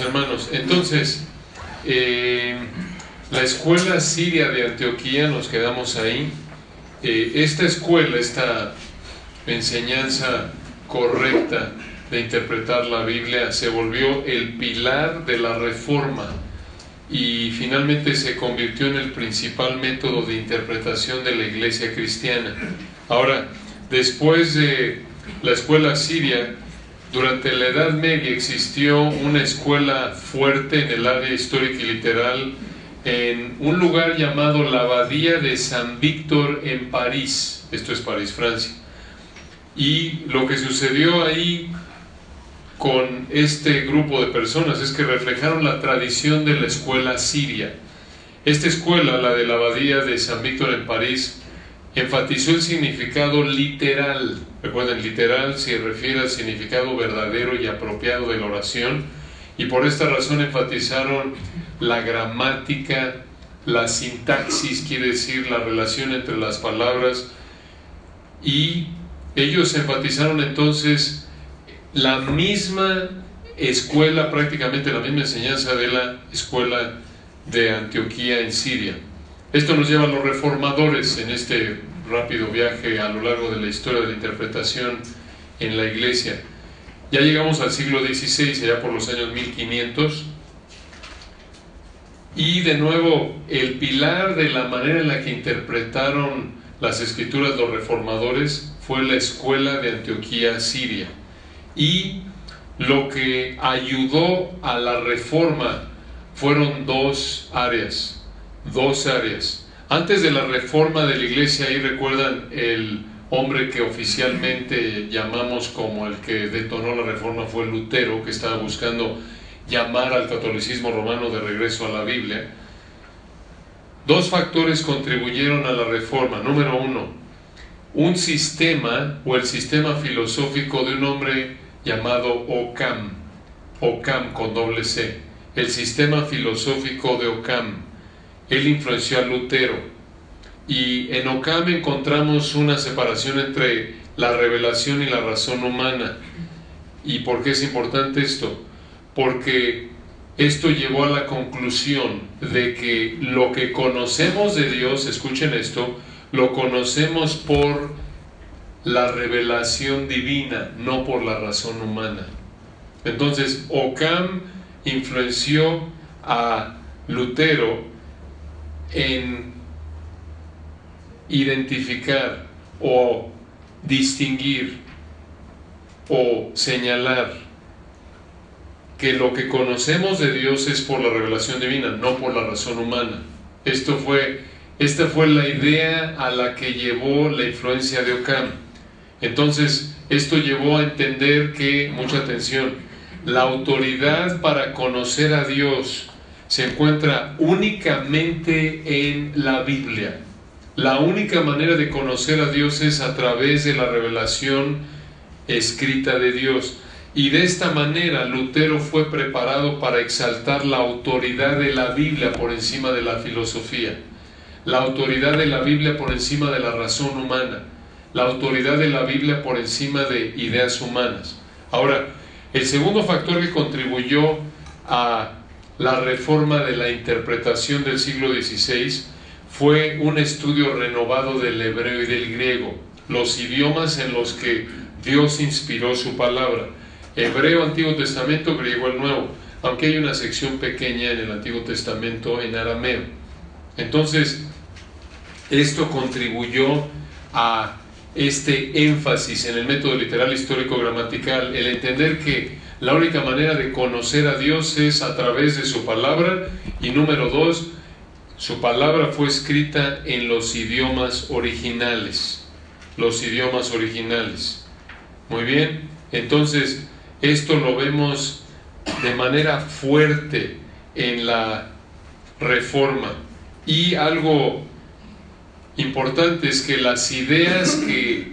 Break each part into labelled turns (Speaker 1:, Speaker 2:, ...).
Speaker 1: hermanos. Entonces, eh, la escuela siria de Antioquía, nos quedamos ahí. Eh, esta escuela, esta enseñanza correcta de interpretar la Biblia se volvió el pilar de la reforma y finalmente se convirtió en el principal método de interpretación de la iglesia cristiana. Ahora, después de la escuela siria, durante la Edad Media existió una escuela fuerte en el área histórica y literal en un lugar llamado la Abadía de San Víctor en París. Esto es París, Francia. Y lo que sucedió ahí con este grupo de personas es que reflejaron la tradición de la escuela siria. Esta escuela, la de la Abadía de San Víctor en París, enfatizó el significado literal. Recuerden, literal se refiere al significado verdadero y apropiado de la oración y por esta razón enfatizaron la gramática, la sintaxis, quiere decir la relación entre las palabras y ellos enfatizaron entonces la misma escuela, prácticamente la misma enseñanza de la escuela de Antioquía en Siria. Esto nos lleva a los reformadores en este rápido viaje a lo largo de la historia de la interpretación en la iglesia. Ya llegamos al siglo XVI, allá por los años 1500, y de nuevo el pilar de la manera en la que interpretaron las escrituras los reformadores fue la escuela de Antioquía Siria. Y lo que ayudó a la reforma fueron dos áreas dos áreas. Antes de la reforma de la iglesia, ahí recuerdan el hombre que oficialmente llamamos como el que detonó la reforma fue Lutero, que estaba buscando llamar al catolicismo romano de regreso a la Biblia. Dos factores contribuyeron a la reforma. Número uno, un sistema o el sistema filosófico de un hombre llamado Ockham, Ockham con doble C, el sistema filosófico de Ockham él influenció a Lutero. Y en Ockham encontramos una separación entre la revelación y la razón humana. ¿Y por qué es importante esto? Porque esto llevó a la conclusión de que lo que conocemos de Dios, escuchen esto, lo conocemos por la revelación divina, no por la razón humana. Entonces, Ockham influenció a Lutero en identificar o distinguir o señalar que lo que conocemos de Dios es por la revelación divina, no por la razón humana. Esto fue, esta fue la idea a la que llevó la influencia de Ockham. Entonces, esto llevó a entender que, mucha atención, la autoridad para conocer a Dios se encuentra únicamente en la Biblia. La única manera de conocer a Dios es a través de la revelación escrita de Dios. Y de esta manera Lutero fue preparado para exaltar la autoridad de la Biblia por encima de la filosofía, la autoridad de la Biblia por encima de la razón humana, la autoridad de la Biblia por encima de ideas humanas. Ahora, el segundo factor que contribuyó a la reforma de la interpretación del siglo XVI fue un estudio renovado del hebreo y del griego, los idiomas en los que Dios inspiró su palabra. Hebreo, Antiguo Testamento, griego, el Nuevo, aunque hay una sección pequeña en el Antiguo Testamento en arameo. Entonces, esto contribuyó a este énfasis en el método literal histórico gramatical, el entender que la única manera de conocer a Dios es a través de su palabra. Y número dos, su palabra fue escrita en los idiomas originales. Los idiomas originales. Muy bien, entonces esto lo vemos de manera fuerte en la reforma. Y algo importante es que las ideas que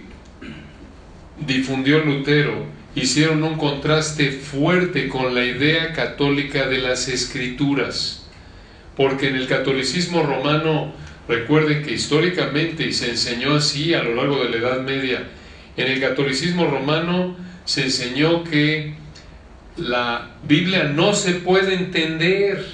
Speaker 1: difundió Lutero hicieron un contraste fuerte con la idea católica de las escrituras, porque en el catolicismo romano, recuerden que históricamente, y se enseñó así a lo largo de la Edad Media, en el catolicismo romano se enseñó que la Biblia no se puede entender,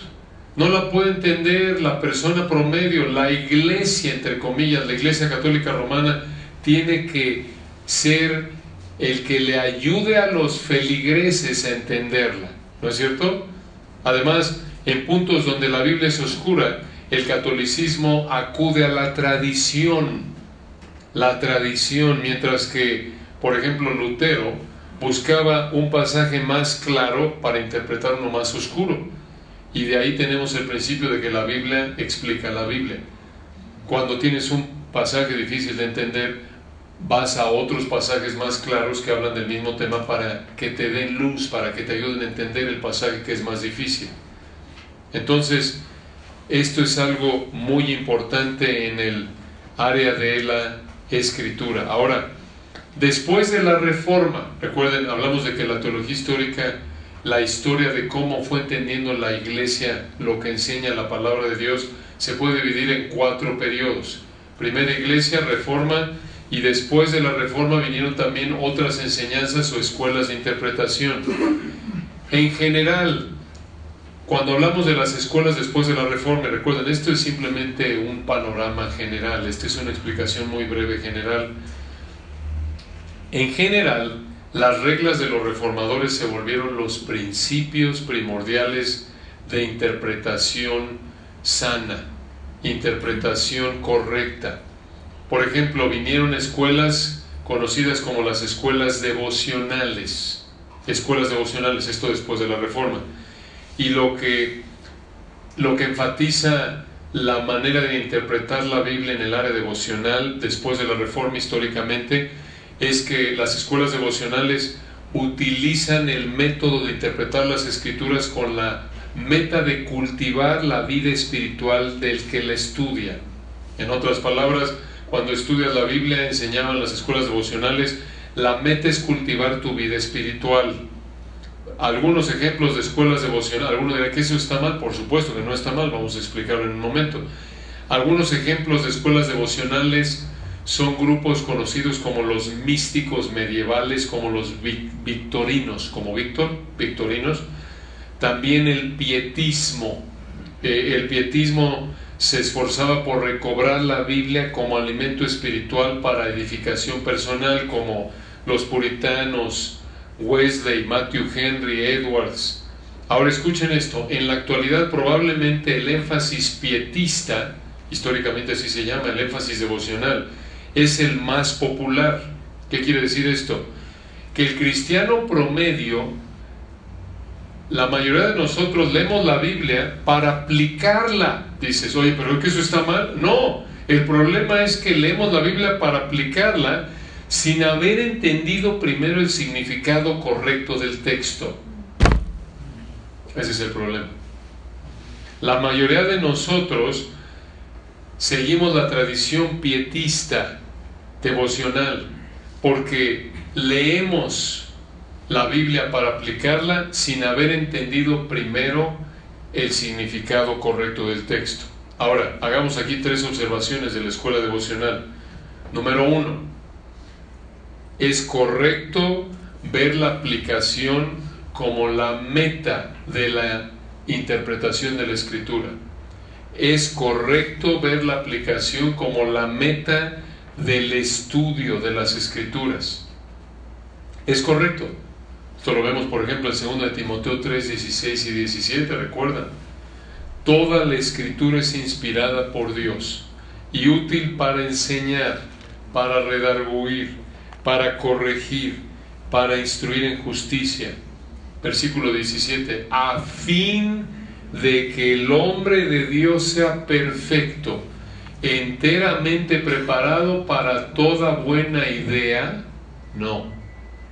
Speaker 1: no la puede entender la persona promedio, la iglesia, entre comillas, la iglesia católica romana, tiene que ser el que le ayude a los feligreses a entenderla, ¿no es cierto? Además, en puntos donde la Biblia es oscura, el catolicismo acude a la tradición, la tradición, mientras que, por ejemplo, Lutero buscaba un pasaje más claro para interpretar uno más oscuro. Y de ahí tenemos el principio de que la Biblia explica la Biblia. Cuando tienes un pasaje difícil de entender, vas a otros pasajes más claros que hablan del mismo tema para que te den luz, para que te ayuden a entender el pasaje que es más difícil. Entonces, esto es algo muy importante en el área de la escritura. Ahora, después de la reforma, recuerden, hablamos de que la teología histórica, la historia de cómo fue entendiendo la iglesia lo que enseña la palabra de Dios, se puede dividir en cuatro periodos. Primera iglesia, reforma, y después de la reforma vinieron también otras enseñanzas o escuelas de interpretación. En general, cuando hablamos de las escuelas después de la reforma, recuerden, esto es simplemente un panorama general, esta es una explicación muy breve general. En general, las reglas de los reformadores se volvieron los principios primordiales de interpretación sana, interpretación correcta. Por ejemplo, vinieron escuelas conocidas como las escuelas devocionales, escuelas devocionales, esto después de la reforma y lo que, lo que enfatiza la manera de interpretar la Biblia en el área devocional después de la reforma históricamente es que las escuelas devocionales utilizan el método de interpretar las escrituras con la meta de cultivar la vida espiritual del que la estudia. En otras palabras, cuando estudias la Biblia, enseñaban las escuelas devocionales, la meta es cultivar tu vida espiritual algunos ejemplos de escuelas devocionales. Algunos dirán que eso está mal, por supuesto que no está mal, vamos a explicarlo en un momento. Algunos ejemplos de escuelas devocionales son grupos conocidos como los místicos medievales, como los victorinos, como Víctor, victorinos. También el pietismo. Eh, el pietismo se esforzaba por recobrar la Biblia como alimento espiritual para edificación personal, como los puritanos, Wesley, Matthew Henry, Edwards. Ahora escuchen esto, en la actualidad probablemente el énfasis pietista, históricamente así se llama, el énfasis devocional, es el más popular. ¿Qué quiere decir esto? Que el cristiano promedio, la mayoría de nosotros leemos la Biblia para aplicarla. Dices, oye, pero ¿es que eso está mal? No, el problema es que leemos la Biblia para aplicarla sin haber entendido primero el significado correcto del texto. Ese es el problema. La mayoría de nosotros seguimos la tradición pietista, devocional, porque leemos la Biblia para aplicarla sin haber entendido primero el significado correcto del texto. Ahora, hagamos aquí tres observaciones de la escuela devocional. Número uno, es correcto ver la aplicación como la meta de la interpretación de la escritura. Es correcto ver la aplicación como la meta del estudio de las escrituras. Es correcto. Esto lo vemos, por ejemplo, en 2 de Timoteo 3, 16 y 17, recuerdan. Toda la escritura es inspirada por Dios y útil para enseñar, para redarguir, para corregir, para instruir en justicia. Versículo 17, a fin de que el hombre de Dios sea perfecto, enteramente preparado para toda buena idea, no,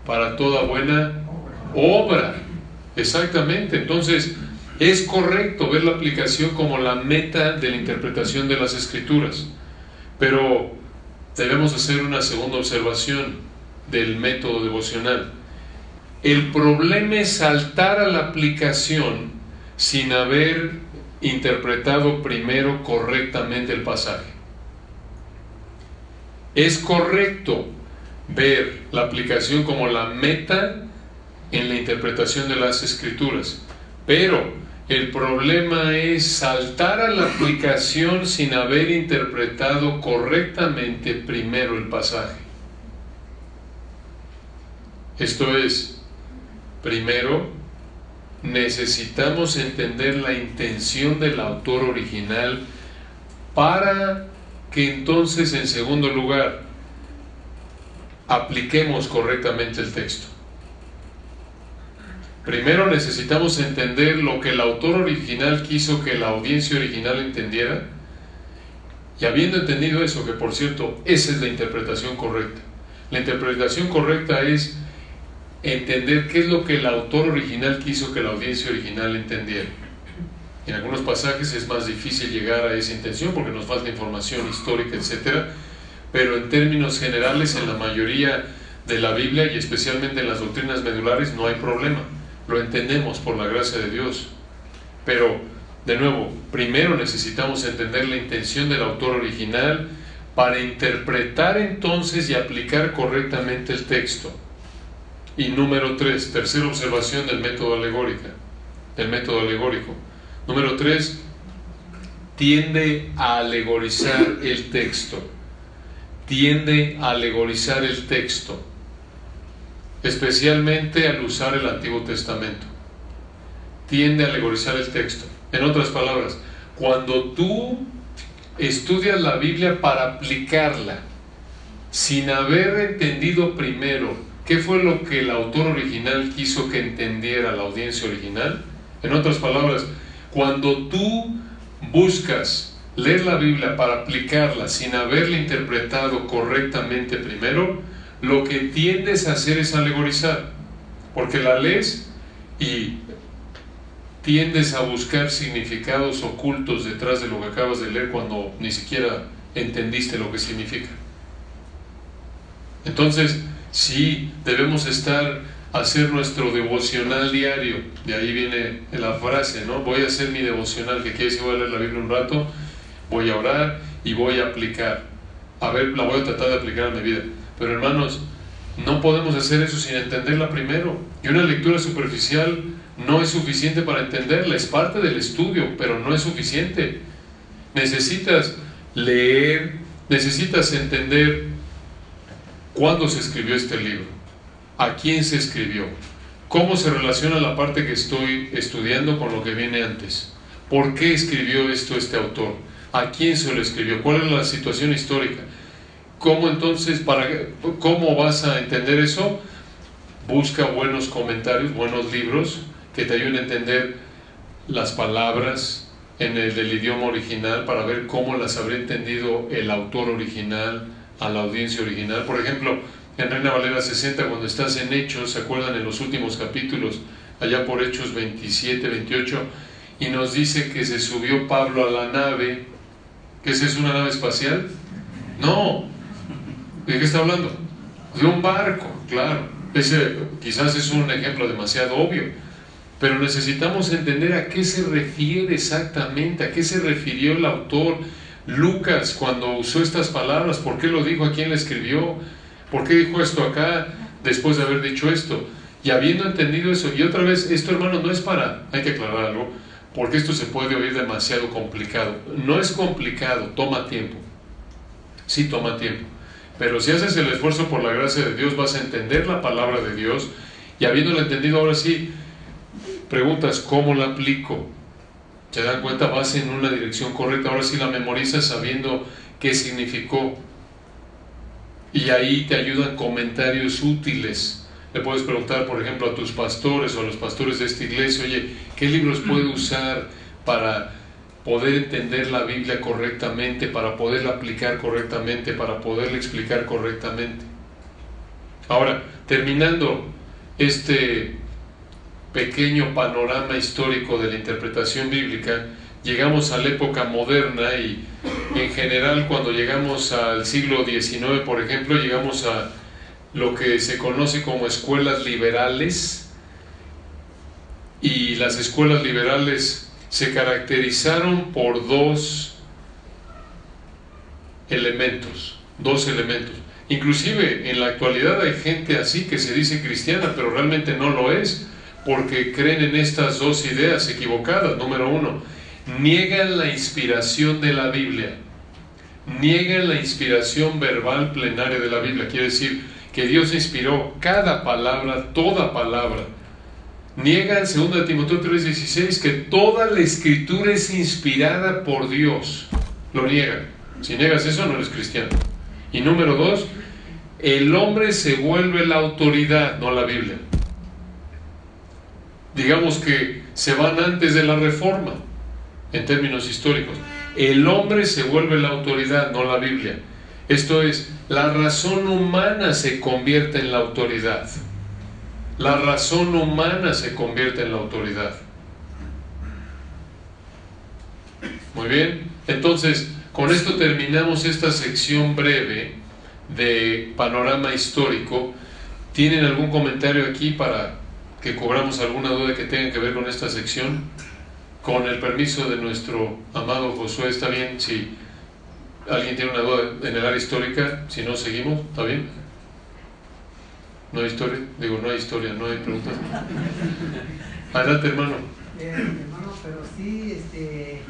Speaker 1: para toda buena obra. Exactamente, entonces es correcto ver la aplicación como la meta de la interpretación de las escrituras, pero debemos hacer una segunda observación del método devocional. El problema es saltar a la aplicación sin haber interpretado primero correctamente el pasaje. Es correcto ver la aplicación como la meta en la interpretación de las escrituras. Pero el problema es saltar a la aplicación sin haber interpretado correctamente primero el pasaje. Esto es, primero necesitamos entender la intención del autor original para que entonces en segundo lugar apliquemos correctamente el texto. Primero necesitamos entender lo que el autor original quiso que la audiencia original entendiera y habiendo entendido eso, que por cierto, esa es la interpretación correcta. La interpretación correcta es entender qué es lo que el autor original quiso que la audiencia original entendiera. En algunos pasajes es más difícil llegar a esa intención porque nos falta información histórica, etc. Pero en términos generales, en la mayoría de la Biblia y especialmente en las doctrinas medulares no hay problema. Lo entendemos por la gracia de Dios. Pero, de nuevo, primero necesitamos entender la intención del autor original para interpretar entonces y aplicar correctamente el texto. Y número tres, tercera observación del método alegórico. Del método alegórico. Número tres, tiende a alegorizar el texto. Tiende a alegorizar el texto. Especialmente al usar el Antiguo Testamento. Tiende a alegorizar el texto. En otras palabras, cuando tú estudias la Biblia para aplicarla, sin haber entendido primero qué fue lo que el autor original quiso que entendiera la audiencia original, en otras palabras, cuando tú buscas leer la Biblia para aplicarla sin haberla interpretado correctamente primero, lo que tiendes a hacer es alegorizar, porque la lees y tiendes a buscar significados ocultos detrás de lo que acabas de leer cuando ni siquiera entendiste lo que significa. Entonces, sí, debemos estar hacer nuestro devocional diario. De ahí viene la frase, ¿no? Voy a hacer mi devocional, que quiere decir voy a leer la Biblia un rato, voy a orar y voy a aplicar. A ver, la voy a tratar de aplicar a mi vida. Pero hermanos, no podemos hacer eso sin entenderla primero. Y una lectura superficial no es suficiente para entenderla, es parte del estudio, pero no es suficiente. Necesitas leer, necesitas entender cuándo se escribió este libro a quién se escribió, cómo se relaciona la parte que estoy estudiando con lo que viene antes, por qué escribió esto este autor, a quién se lo escribió, cuál es la situación histórica, cómo entonces, para, cómo vas a entender eso, busca buenos comentarios, buenos libros que te ayuden a entender las palabras en el del idioma original para ver cómo las habría entendido el autor original a la audiencia original. Por ejemplo, en Reina Valera 60, cuando estás en Hechos, ¿se acuerdan en los últimos capítulos, allá por Hechos 27, 28? Y nos dice que se subió Pablo a la nave, que esa es una nave espacial. No, ¿de qué está hablando? De un barco, claro. Quizás es un ejemplo demasiado obvio, pero necesitamos entender a qué se refiere exactamente, a qué se refirió el autor Lucas cuando usó estas palabras, por qué lo dijo, a quién le escribió, ¿Por qué dijo esto acá después de haber dicho esto? Y habiendo entendido eso, y otra vez, esto hermano no es para, hay que aclarar algo, porque esto se puede oír demasiado complicado. No es complicado, toma tiempo. Sí, toma tiempo. Pero si haces el esfuerzo por la gracia de Dios, vas a entender la palabra de Dios y habiéndolo entendido ahora sí, preguntas, ¿cómo la aplico? ¿Se dan cuenta? Vas en una dirección correcta, ahora sí la memorizas sabiendo qué significó y ahí te ayudan comentarios útiles. Le puedes preguntar, por ejemplo, a tus pastores o a los pastores de esta iglesia, oye, ¿qué libros puedo usar para poder entender la Biblia correctamente, para poderla aplicar correctamente, para poderla explicar correctamente? Ahora, terminando este pequeño panorama histórico de la interpretación bíblica, llegamos a la época moderna y en general cuando llegamos al siglo XIX, por ejemplo, llegamos a lo que se conoce como escuelas liberales y las escuelas liberales se caracterizaron por dos elementos, dos elementos. Inclusive en la actualidad hay gente así que se dice cristiana, pero realmente no lo es, porque creen en estas dos ideas equivocadas. Número uno, niegan la inspiración de la Biblia, niegan la inspiración verbal plenaria de la Biblia. Quiere decir que Dios inspiró cada palabra, toda palabra. Niegan, 2 Timoteo 3:16, que toda la escritura es inspirada por Dios. Lo niegan. Si niegas eso, no eres cristiano. Y número dos, el hombre se vuelve la autoridad, no la Biblia. Digamos que se van antes de la reforma, en términos históricos. El hombre se vuelve la autoridad, no la Biblia. Esto es, la razón humana se convierte en la autoridad. La razón humana se convierte en la autoridad. Muy bien, entonces con esto terminamos esta sección breve de panorama histórico. ¿Tienen algún comentario aquí para que cobramos alguna duda que tenga que ver con esta sección? Con el permiso de nuestro amado Josué, ¿está bien? Si alguien tiene una duda en el área histórica, si no, seguimos, ¿está bien? ¿No hay historia? Digo, no hay historia, no hay preguntas. Adelante, hermano.
Speaker 2: Eh, hermano, pero sí, este,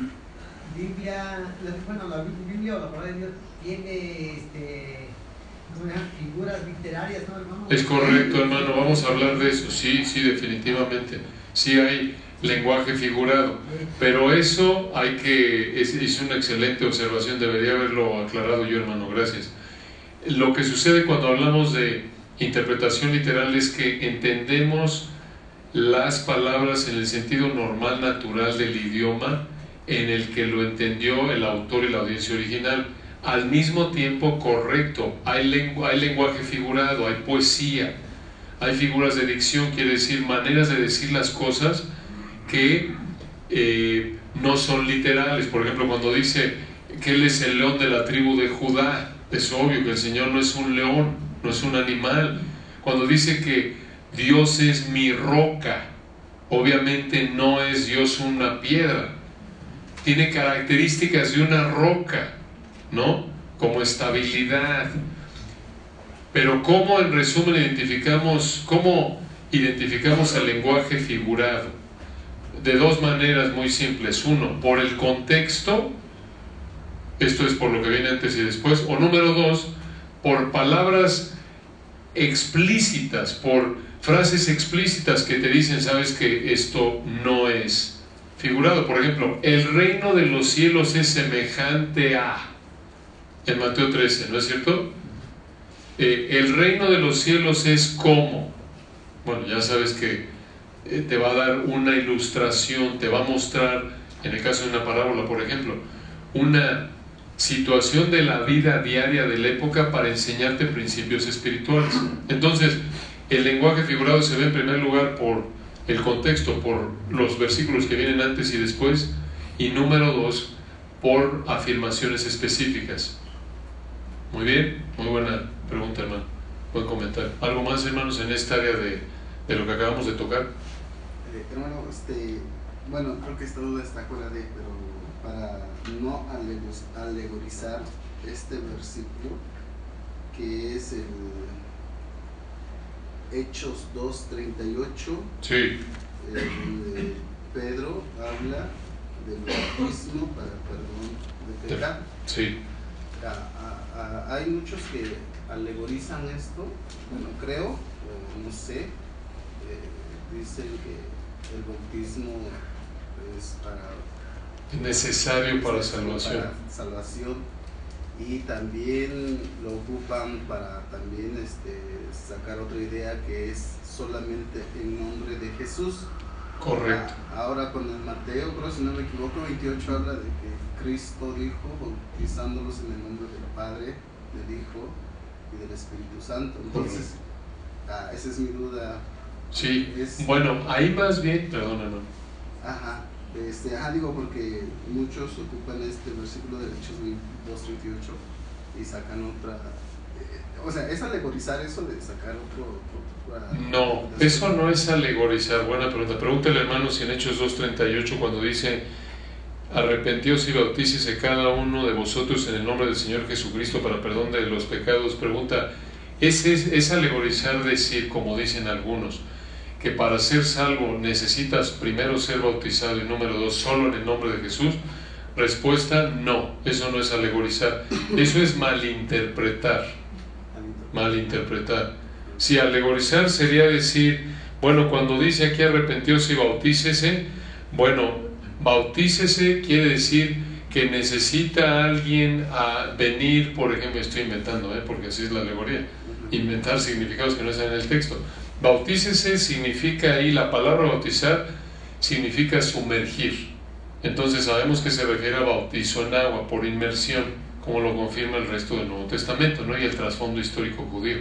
Speaker 2: Biblia, bueno, la Biblia o la palabra de Dios tiene, este, figuras literarias, ¿no, hermano?
Speaker 1: Es correcto, hermano, vamos a hablar de eso. Sí, sí, definitivamente. Sí hay lenguaje figurado. Pero eso hay que, es, es, una excelente observación, debería haberlo aclarado yo, hermano, gracias. Lo que sucede cuando hablamos de interpretación literal es que entendemos las palabras en el sentido normal, natural del idioma en el que lo entendió el autor y la audiencia original al mismo tiempo correcto. Hay, hay lenguaje figurado, hay poesía, hay figuras de dicción, quiere decir maneras de decir las cosas que eh, no son literales. Por ejemplo, cuando dice que Él es el león de la tribu de Judá, es obvio que el Señor no es un león, no es un animal. Cuando dice que Dios es mi roca, obviamente no es Dios una piedra, tiene características de una roca ¿no? Como estabilidad. Pero ¿cómo en resumen identificamos, cómo identificamos el lenguaje figurado? De dos maneras muy simples. Uno, por el contexto, esto es por lo que viene antes y después. O número dos, por palabras explícitas, por frases explícitas que te dicen, sabes que esto no es figurado. Por ejemplo, el reino de los cielos es semejante a en Mateo 13, ¿no es cierto? Eh, el reino de los cielos es como. Bueno, ya sabes que eh, te va a dar una ilustración, te va a mostrar, en el caso de una parábola, por ejemplo, una situación de la vida diaria de la época para enseñarte principios espirituales. Entonces, el lenguaje figurado se ve en primer lugar por el contexto, por los versículos que vienen antes y después, y número dos, por afirmaciones específicas. Muy bien, muy buena pregunta, hermano. Buen comentario. ¿Algo más, hermanos, en esta área de, de lo que acabamos de tocar?
Speaker 3: Eh, hermano, este, bueno, creo que esta duda está fuera de, pero para no alegorizar este versículo, que es el Hechos 2.38,
Speaker 1: sí.
Speaker 3: el, Pedro habla del bautismo para perdón de pecado.
Speaker 1: Sí.
Speaker 3: hay muchos que alegorizan esto, bueno, creo, no sé, eh, dicen que el bautismo es para...
Speaker 1: Necesario para salvación. Para
Speaker 3: salvación y también lo ocupan para también este, sacar otra idea que es solamente en nombre de Jesús.
Speaker 1: Correcto.
Speaker 3: Ahora con el Mateo, creo si no me equivoco, 28 habla de que Cristo dijo, bautizándolos en el nombre del Padre, del Hijo y del Espíritu Santo. Entonces, ah, esa es mi duda.
Speaker 1: Sí, bueno, ahí más bien, perdón hermano.
Speaker 3: Ajá, este, ajá, digo porque muchos ocupan este versículo de Hechos 2.38 y sacan otra... Eh, o sea, ¿es alegorizar eso de sacar otro...
Speaker 1: no, eso no es alegorizar, buena pregunta. Pregúntale hermano si en Hechos 2.38 cuando dice arrepentíos y bautícese cada uno de vosotros en el nombre del Señor Jesucristo para perdón de los pecados. Pregunta, ¿es, es, es alegorizar decir, como dicen algunos, que para ser salvo necesitas primero ser bautizado y número dos, solo en el nombre de Jesús? Respuesta, no, eso no es alegorizar, eso es malinterpretar, malinterpretar. Si alegorizar sería decir, bueno, cuando dice aquí arrepentíos y bautícese, bueno, bautícese quiere decir que necesita alguien a venir, por ejemplo, estoy inventando, ¿eh? porque así es la alegoría, inventar significados que no están en el texto. Bautícese significa ahí, la palabra bautizar significa sumergir. Entonces sabemos que se refiere a bautizo en agua por inmersión, como lo confirma el resto del Nuevo Testamento, ¿no? Y el trasfondo histórico judío.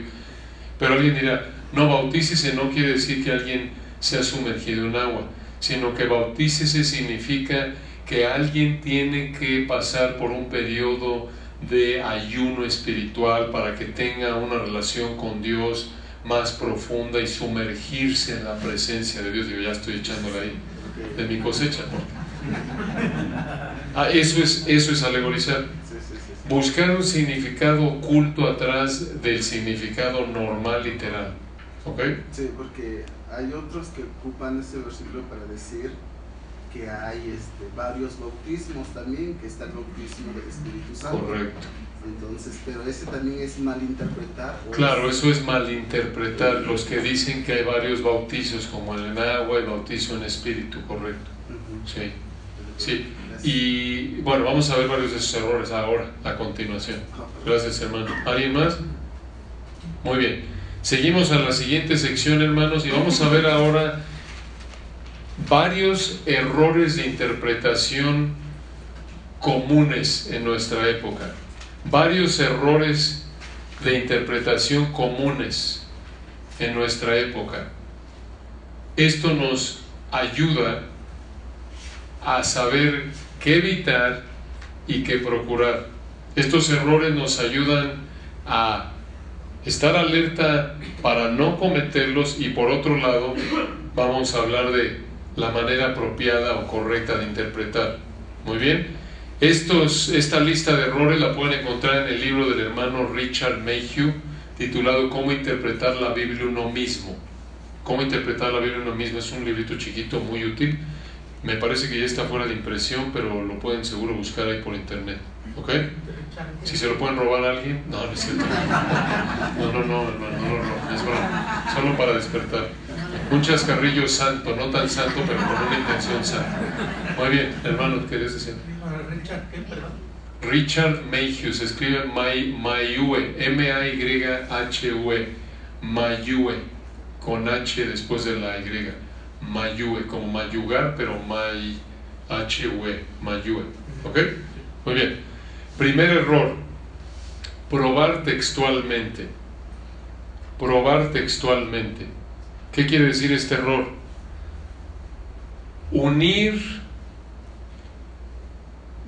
Speaker 1: Pero alguien dirá, no, bautícese no quiere decir que alguien sea sumergido en agua, sino que bautícese significa que alguien tiene que pasar por un periodo de ayuno espiritual para que tenga una relación con Dios más profunda y sumergirse en la presencia de Dios. Yo ya estoy echándole ahí de mi cosecha. Ah, eso es, eso es alegorizar. Buscar un significado oculto atrás del significado normal literal. ¿Ok?
Speaker 3: Sí, porque hay otros que ocupan ese versículo para decir que hay este, varios bautismos también, que está el bautismo del Espíritu Santo.
Speaker 1: Correcto.
Speaker 3: Entonces, pero ese también es malinterpretar.
Speaker 1: Claro, eso es malinterpretar. Los que dicen que hay varios bautizos, como el en agua y bautizo en espíritu, correcto. Sí. Sí. Y bueno, vamos a ver varios de esos errores ahora, a continuación. Gracias, hermano. ¿Alguien más? Muy bien. Seguimos a la siguiente sección, hermanos, y vamos a ver ahora varios errores de interpretación comunes en nuestra época. Varios errores de interpretación comunes en nuestra época. Esto nos ayuda a saber qué evitar y qué procurar. Estos errores nos ayudan a estar alerta para no cometerlos y por otro lado vamos a hablar de la manera apropiada o correcta de interpretar. Muy bien. Estos, esta lista de errores la pueden encontrar en el libro del hermano Richard Mayhew titulado Cómo interpretar la Biblia uno mismo. Cómo interpretar la Biblia uno mismo es un librito chiquito muy útil me parece que ya está fuera de impresión, pero lo pueden seguro buscar ahí por internet. ¿Ok? Si se lo pueden robar a alguien, no, no es cierto. No, no, no, hermano, no, no, es broma. Solo para despertar. Un chascarrillo santo, no tan santo, pero con una intención santa. Muy bien, hermano, ¿querés decir?
Speaker 2: Richard, ¿qué, perdón?
Speaker 1: Richard Mayhew, se escribe Mayue, M-A-Y-H-U-E, Mayue, con H después de la Y. Mayue, como mayugar, pero may, H-U-E, mayue. ¿Ok? Muy bien. Primer error, probar textualmente. Probar textualmente. ¿Qué quiere decir este error? Unir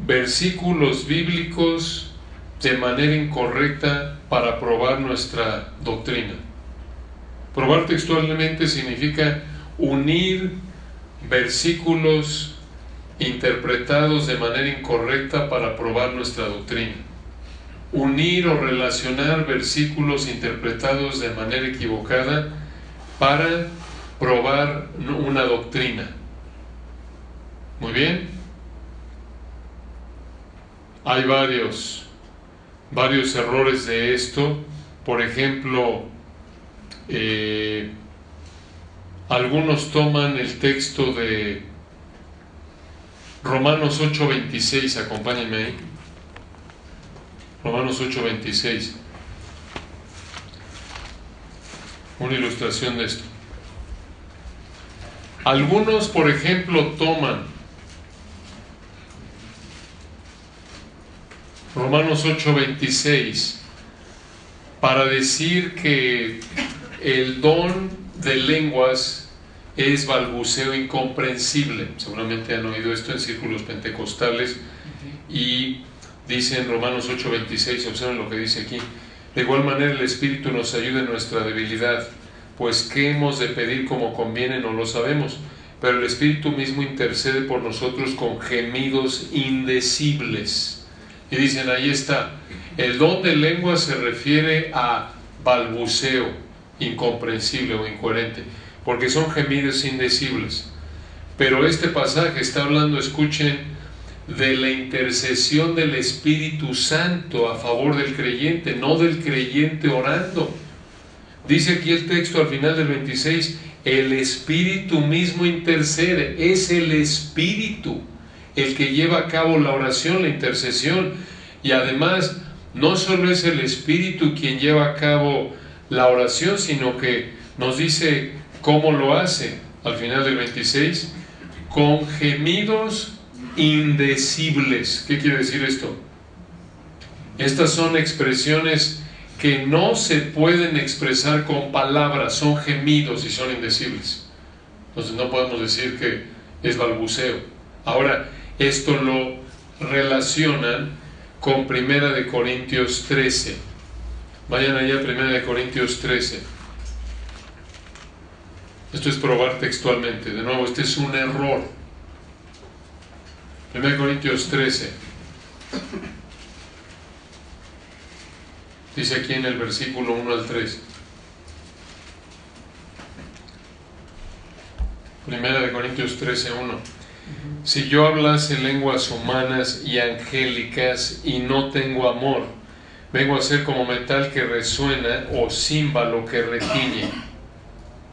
Speaker 1: versículos bíblicos de manera incorrecta para probar nuestra doctrina. Probar textualmente significa unir versículos interpretados de manera incorrecta para probar nuestra doctrina. Unir o relacionar versículos interpretados de manera equivocada para probar una doctrina. Muy bien. Hay varios, varios errores de esto. Por ejemplo, eh, algunos toman el texto de Romanos 8:26, acompáñenme ahí. Romanos 8:26. Una ilustración de esto. Algunos, por ejemplo, toman Romanos 8:26 para decir que el don de lenguas es balbuceo incomprensible. Seguramente han oído esto en círculos pentecostales y dice en Romanos 8:26, observen lo que dice aquí, de igual manera el Espíritu nos ayuda en nuestra debilidad, pues qué hemos de pedir como conviene no lo sabemos, pero el Espíritu mismo intercede por nosotros con gemidos indecibles. Y dicen, ahí está, el don de lengua se refiere a balbuceo incomprensible o incoherente, porque son gemidos indecibles. Pero este pasaje está hablando, escuchen, de la intercesión del Espíritu Santo a favor del creyente, no del creyente orando. Dice aquí el texto al final del 26, el Espíritu mismo intercede, es el Espíritu el que lleva a cabo la oración, la intercesión. Y además, no solo es el Espíritu quien lleva a cabo la oración, sino que nos dice cómo lo hace al final del 26, con gemidos indecibles. ¿Qué quiere decir esto? Estas son expresiones que no se pueden expresar con palabras, son gemidos y son indecibles. Entonces no podemos decir que es balbuceo. Ahora, esto lo relacionan con Primera de Corintios 13. Vayan allá Primera de Corintios 13. Esto es probar textualmente. De nuevo, este es un error. 1 Corintios 13. Dice aquí en el versículo 1 al 3. Primera de Corintios 13, 1. Si yo hablase lenguas humanas y angélicas y no tengo amor, vengo a ser como metal que resuena o címbalo que retiñe.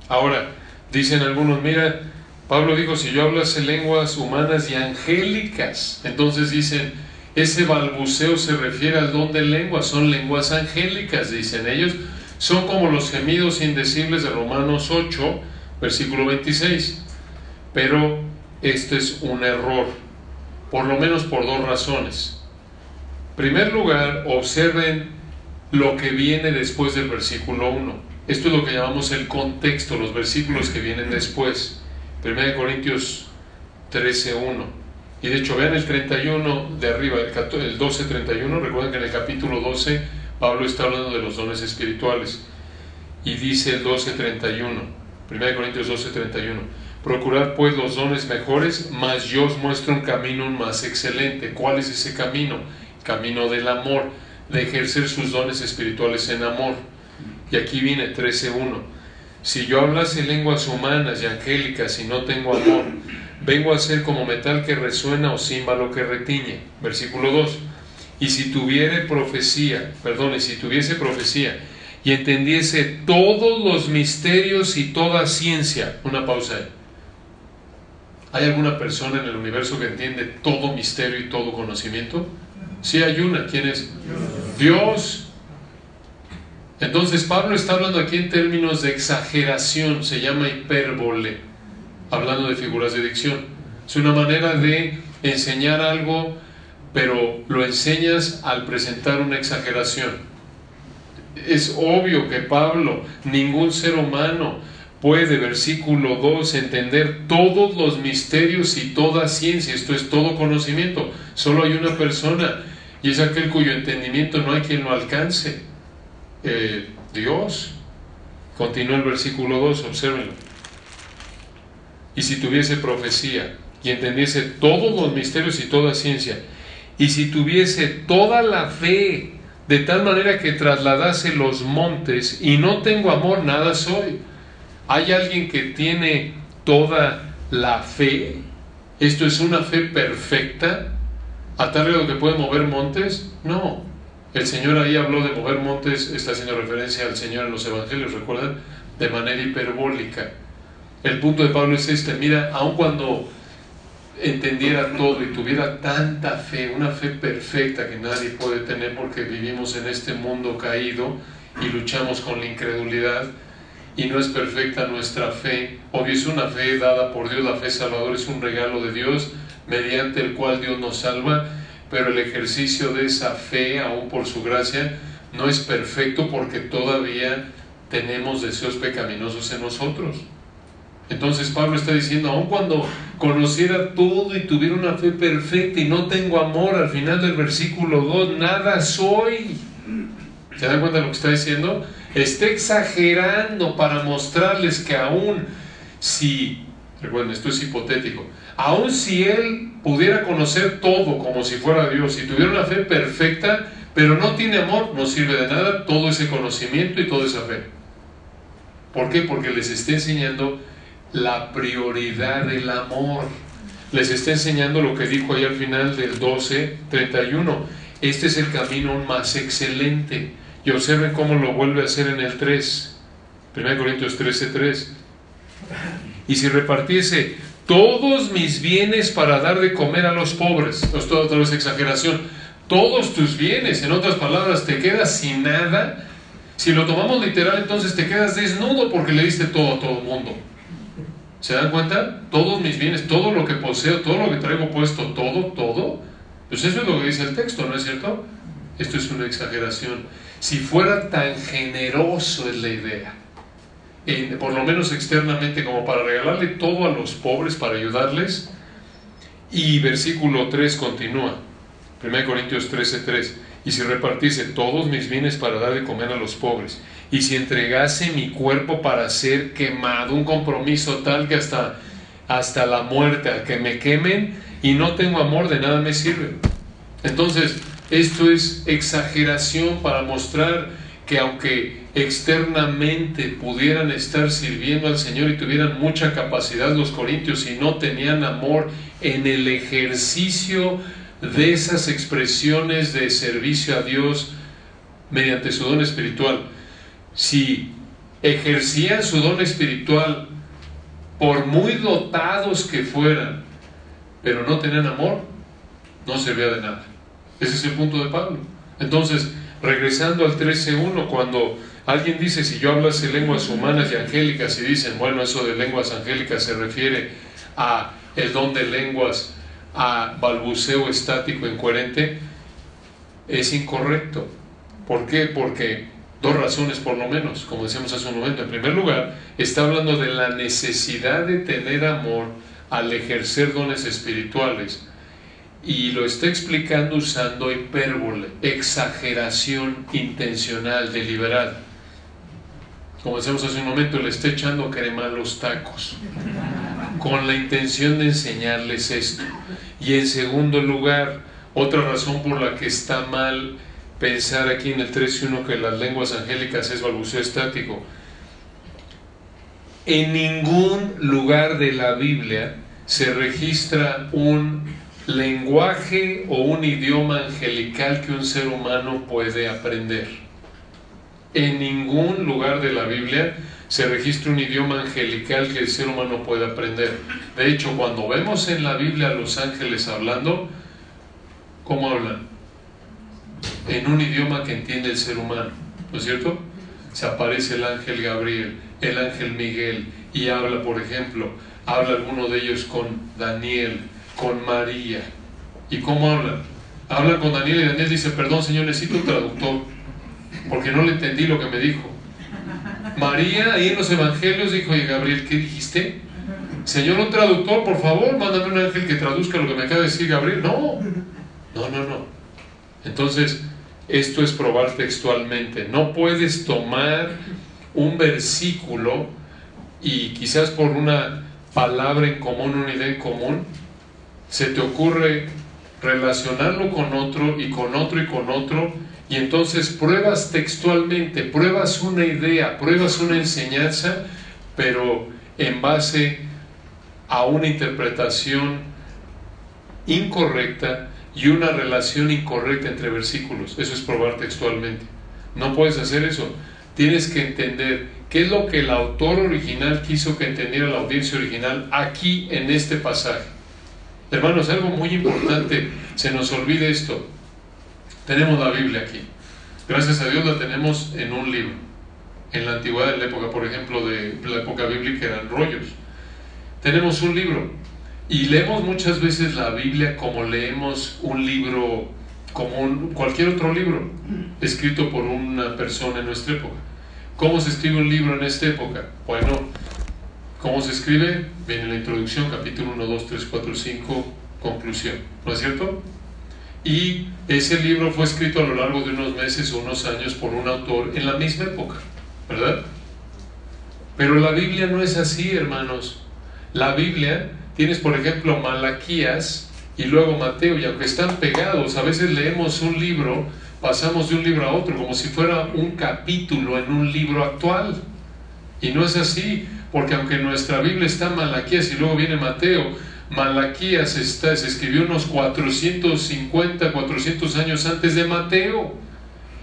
Speaker 1: Ahora, dicen algunos, mira, Pablo dijo, si yo hablase lenguas humanas y angélicas, entonces dicen, ese balbuceo se refiere al don de lenguas, son lenguas angélicas, dicen ellos, son como los gemidos indecibles de Romanos 8, versículo 26. Pero esto es un error, por lo menos por dos razones. En primer lugar, observen lo que viene después del versículo 1. Esto es lo que llamamos el contexto, los versículos que vienen después. 1 Corintios 13, 1. Y de hecho, vean el 31 de arriba, el 12-31, recuerden que en el capítulo 12 Pablo está hablando de los dones espirituales. Y dice el 12-31, 1 Corintios 12-31, procurad pues los dones mejores, mas yo os muestro un camino más excelente. ¿Cuál es ese camino? Camino del amor, de ejercer sus dones espirituales en amor. Y aquí viene 13.1. Si yo hablase lenguas humanas y angélicas y no tengo amor, vengo a ser como metal que resuena o címbalo que retiñe. Versículo 2. Y si tuviere profecía, perdón, y si tuviese profecía y entendiese todos los misterios y toda ciencia, una pausa ahí. ¿Hay alguna persona en el universo que entiende todo misterio y todo conocimiento? Sí hay una, ¿quién es? Dios. Entonces Pablo está hablando aquí en términos de exageración, se llama hipérbole hablando de figuras de dicción. Es una manera de enseñar algo, pero lo enseñas al presentar una exageración. Es obvio que Pablo, ningún ser humano puede, versículo 2, entender todos los misterios y toda ciencia, esto es todo conocimiento. Solo hay una persona y es aquel cuyo entendimiento no hay quien lo alcance. Dios. Continúa el versículo 2, observenlo y si tuviese profecía y entendiese todos los misterios y toda ciencia, y si tuviese toda la fe de tal manera que trasladase los montes y no tengo amor, nada soy. ¿Hay alguien que tiene toda la fe? ¿Esto es una fe perfecta? ¿A tal grado que puede mover montes? No. El Señor ahí habló de mover montes, está haciendo referencia al Señor en los Evangelios, ¿recuerdan? De manera hiperbólica. El punto de Pablo es este, mira, aun cuando entendiera todo y tuviera tanta fe, una fe perfecta que nadie puede tener porque vivimos en este mundo caído y luchamos con la incredulidad y no es perfecta nuestra fe. Obvio es una fe dada por Dios, la fe salvadora es un regalo de Dios mediante el cual Dios nos salva, pero el ejercicio de esa fe, aún por su gracia, no es perfecto porque todavía tenemos deseos pecaminosos en nosotros. Entonces Pablo está diciendo, aun cuando conociera todo y tuviera una fe perfecta y no tengo amor, al final del versículo 2, nada soy. ¿Se dan cuenta de lo que está diciendo? Está exagerando para mostrarles que aún si Recuerden, esto es hipotético. Aun si él pudiera conocer todo como si fuera Dios y tuviera una fe perfecta, pero no tiene amor, no sirve de nada todo ese conocimiento y toda esa fe. ¿Por qué? Porque les está enseñando la prioridad del amor. Les está enseñando lo que dijo ahí al final del 12:31. Este es el camino más excelente. Y observen cómo lo vuelve a hacer en el 3. 1 Corintios 13:3. Y si repartiese todos mis bienes para dar de comer a los pobres, esto es otra vez exageración, todos tus bienes, en otras palabras, te quedas sin nada. Si lo tomamos literal, entonces te quedas desnudo porque le diste todo a todo el mundo. ¿Se dan cuenta? Todos mis bienes, todo lo que poseo, todo lo que traigo puesto, todo, todo. Pues eso es lo que dice el texto, ¿no es cierto? Esto es una exageración. Si fuera tan generoso es la idea, por lo menos externamente, como para regalarle todo a los pobres, para ayudarles. Y versículo 3 continúa, 1 Corintios 13, 3. Y si repartiese todos mis bienes para dar de comer a los pobres, y si entregase mi cuerpo para ser quemado, un compromiso tal que hasta, hasta la muerte, a que me quemen y no tengo amor, de nada me sirve. Entonces, esto es exageración para mostrar que aunque externamente pudieran estar sirviendo al Señor y tuvieran mucha capacidad los corintios y no tenían amor en el ejercicio de esas expresiones de servicio a Dios mediante su don espiritual, si ejercían su don espiritual por muy dotados que fueran, pero no tenían amor, no servía de nada. Ese es el punto de Pablo. Entonces, regresando al 13.1, cuando alguien dice, si yo hablase lenguas humanas y angélicas, y dicen, bueno, eso de lenguas angélicas se refiere a el don de lenguas, a balbuceo estático incoherente, es incorrecto. ¿Por qué? Porque dos razones por lo menos, como decíamos hace un momento. En primer lugar, está hablando de la necesidad de tener amor al ejercer dones espirituales y lo está explicando usando hipérbole, exageración intencional, deliberada. Como decíamos hace un momento, le está echando crema a los tacos, con la intención de enseñarles esto. Y en segundo lugar, otra razón por la que está mal pensar aquí en el 3.1 que las lenguas angélicas es balbuceo estático. En ningún lugar de la Biblia se registra un lenguaje o un idioma angelical que un ser humano puede aprender. En ningún lugar de la Biblia se registra un idioma angelical que el ser humano puede aprender. De hecho, cuando vemos en la Biblia a los ángeles hablando, ¿cómo hablan? En un idioma que entiende el ser humano, ¿no es cierto? Se aparece el ángel Gabriel, el ángel Miguel, y habla, por ejemplo, habla alguno de ellos con Daniel, con María. ¿Y cómo hablan? Hablan con Daniel y Daniel dice, perdón Señor, necesito un traductor, porque no le entendí lo que me dijo. María, ahí en los evangelios, dijo, oye Gabriel, ¿qué dijiste? Señor, un traductor, por favor, mándame un ángel que traduzca lo que me acaba de decir Gabriel. No, no, no, no. Entonces, esto es probar textualmente. No puedes tomar un versículo y quizás por una palabra en común, una idea en común, se te ocurre relacionarlo con otro y con otro y con otro, y entonces pruebas textualmente, pruebas una idea, pruebas una enseñanza, pero en base a una interpretación incorrecta y una relación incorrecta entre versículos. Eso es probar textualmente. No puedes hacer eso. Tienes que entender qué es lo que el autor original quiso que entendiera la audiencia original aquí en este pasaje. Hermanos, algo muy importante, se nos olvide esto. Tenemos la Biblia aquí. Gracias a Dios la tenemos en un libro. En la antigüedad, en la época, por ejemplo, de la época bíblica eran rollos. Tenemos un libro y leemos muchas veces la Biblia como leemos un libro, como cualquier otro libro, escrito por una persona en nuestra época. ¿Cómo se escribe un libro en esta época? Bueno, ¿Cómo se escribe? Viene la introducción, capítulo 1, 2, 3, 4, 5, conclusión. ¿No es cierto? Y ese libro fue escrito a lo largo de unos meses o unos años por un autor en la misma época, ¿verdad? Pero la Biblia no es así, hermanos. La Biblia, tienes por ejemplo Malaquías y luego Mateo, y aunque están pegados, a veces leemos un libro, pasamos de un libro a otro, como si fuera un capítulo en un libro actual. Y no es así, porque aunque en nuestra Biblia está Malaquías y luego viene Mateo, Malaquías está, se escribió unos 450, 400 años antes de Mateo.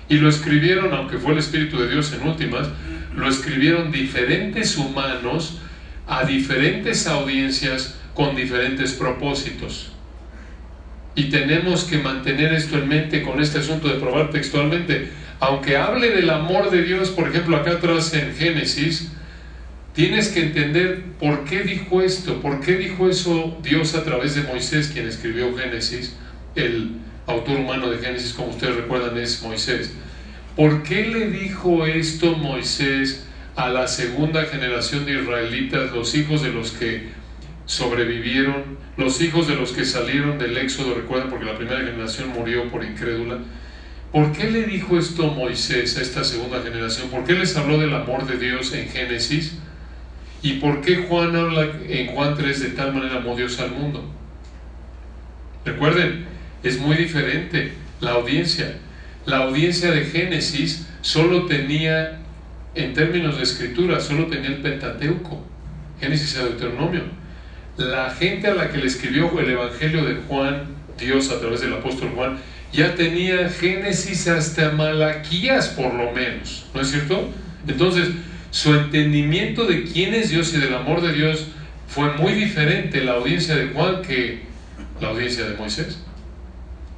Speaker 1: Y lo escribieron, aunque fue el Espíritu de Dios en últimas, lo escribieron diferentes humanos a diferentes audiencias con diferentes propósitos. Y tenemos que mantener esto en mente con este asunto de probar textualmente. Aunque hable del amor de Dios, por ejemplo, acá atrás en Génesis, tienes que entender por qué dijo esto, por qué dijo eso Dios a través de Moisés, quien escribió Génesis, el autor humano de Génesis, como ustedes recuerdan, es Moisés. ¿Por qué le dijo esto Moisés a la segunda generación de israelitas, los hijos de los que sobrevivieron, los hijos de los que salieron del éxodo, recuerdan, porque la primera generación murió por incrédula? ¿Por qué le dijo esto Moisés a esta segunda generación? ¿Por qué les habló del amor de Dios en Génesis? ¿Y por qué Juan habla en Juan 3 de tal manera amó Dios al mundo? Recuerden, es muy diferente la audiencia. La audiencia de Génesis solo tenía, en términos de escritura, solo tenía el Pentateuco, Génesis y Deuteronomio. La gente a la que le escribió el Evangelio de Juan, Dios a través del apóstol Juan, ya tenía Génesis hasta Malaquías por lo menos, ¿no es cierto? Entonces, su entendimiento de quién es Dios y del amor de Dios fue muy diferente la audiencia de Juan que la audiencia de Moisés.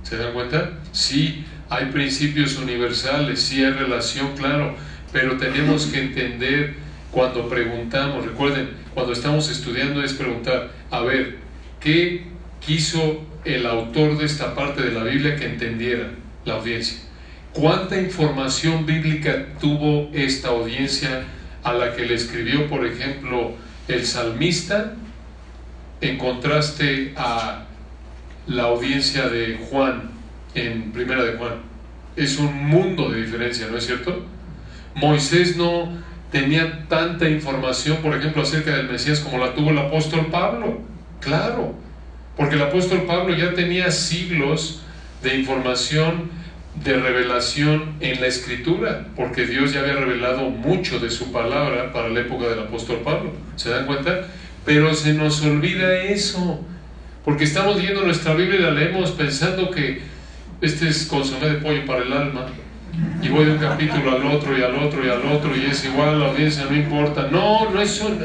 Speaker 1: ¿Se dan cuenta? Sí, hay principios universales, sí hay relación, claro, pero tenemos que entender cuando preguntamos, recuerden, cuando estamos estudiando es preguntar, a ver, ¿qué quiso el autor de esta parte de la Biblia que entendiera la audiencia? ¿Cuánta información bíblica tuvo esta audiencia a la que le escribió, por ejemplo, el salmista, en contraste a la audiencia de Juan en Primera de Juan. Es un mundo de diferencia, ¿no es cierto? Moisés no tenía tanta información, por ejemplo, acerca del Mesías como la tuvo el apóstol Pablo. Claro, porque el apóstol Pablo ya tenía siglos de información de revelación en la escritura, porque Dios ya había revelado mucho de su palabra para la época del apóstol Pablo. ¿Se dan cuenta? Pero se nos olvida eso, porque estamos leyendo nuestra Biblia y la leemos pensando que este es consomé de pollo para el alma, y voy de un capítulo al otro y al otro y al otro, y es igual, la audiencia no importa. No, no es un...